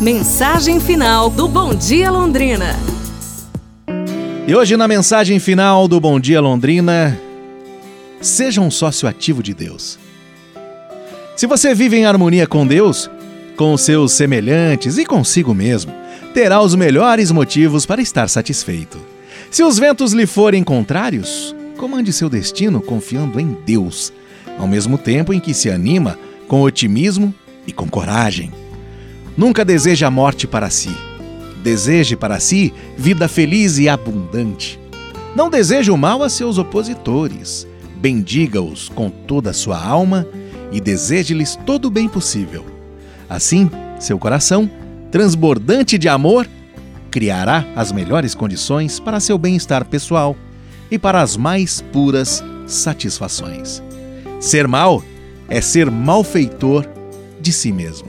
Mensagem final do Bom Dia Londrina. E hoje, na mensagem final do Bom Dia Londrina, seja um sócio ativo de Deus. Se você vive em harmonia com Deus, com seus semelhantes e consigo mesmo, terá os melhores motivos para estar satisfeito. Se os ventos lhe forem contrários, comande seu destino confiando em Deus, ao mesmo tempo em que se anima com otimismo e com coragem. Nunca deseje a morte para si. Deseje para si vida feliz e abundante. Não deseje o mal a seus opositores. Bendiga-os com toda a sua alma e deseje-lhes todo o bem possível. Assim, seu coração, transbordante de amor, criará as melhores condições para seu bem-estar pessoal e para as mais puras satisfações. Ser mal é ser malfeitor de si mesmo.